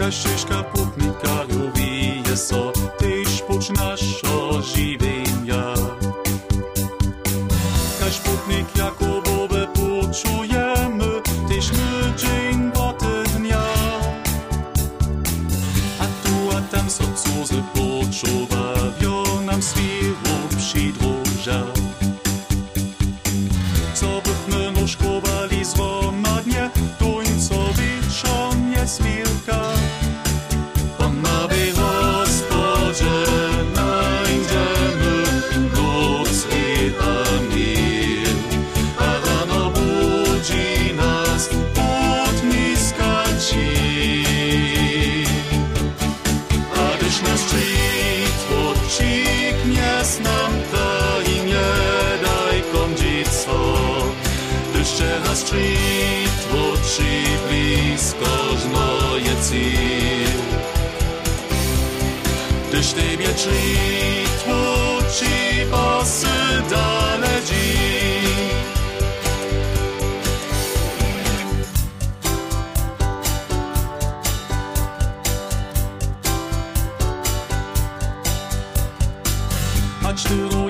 Kašiška putnika ljubije so, tež poč našo življenja. Kaš putnik Jakobove počujeme, tež mlčen potednja. A tu a tam so cuze počuvajo nam svi ljubši druža. щит, лучший бліз кожної ціл. Gdyż Ty mnie czyj tłuczy posydane dziś. Choć tu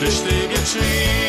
Když ty mě přijde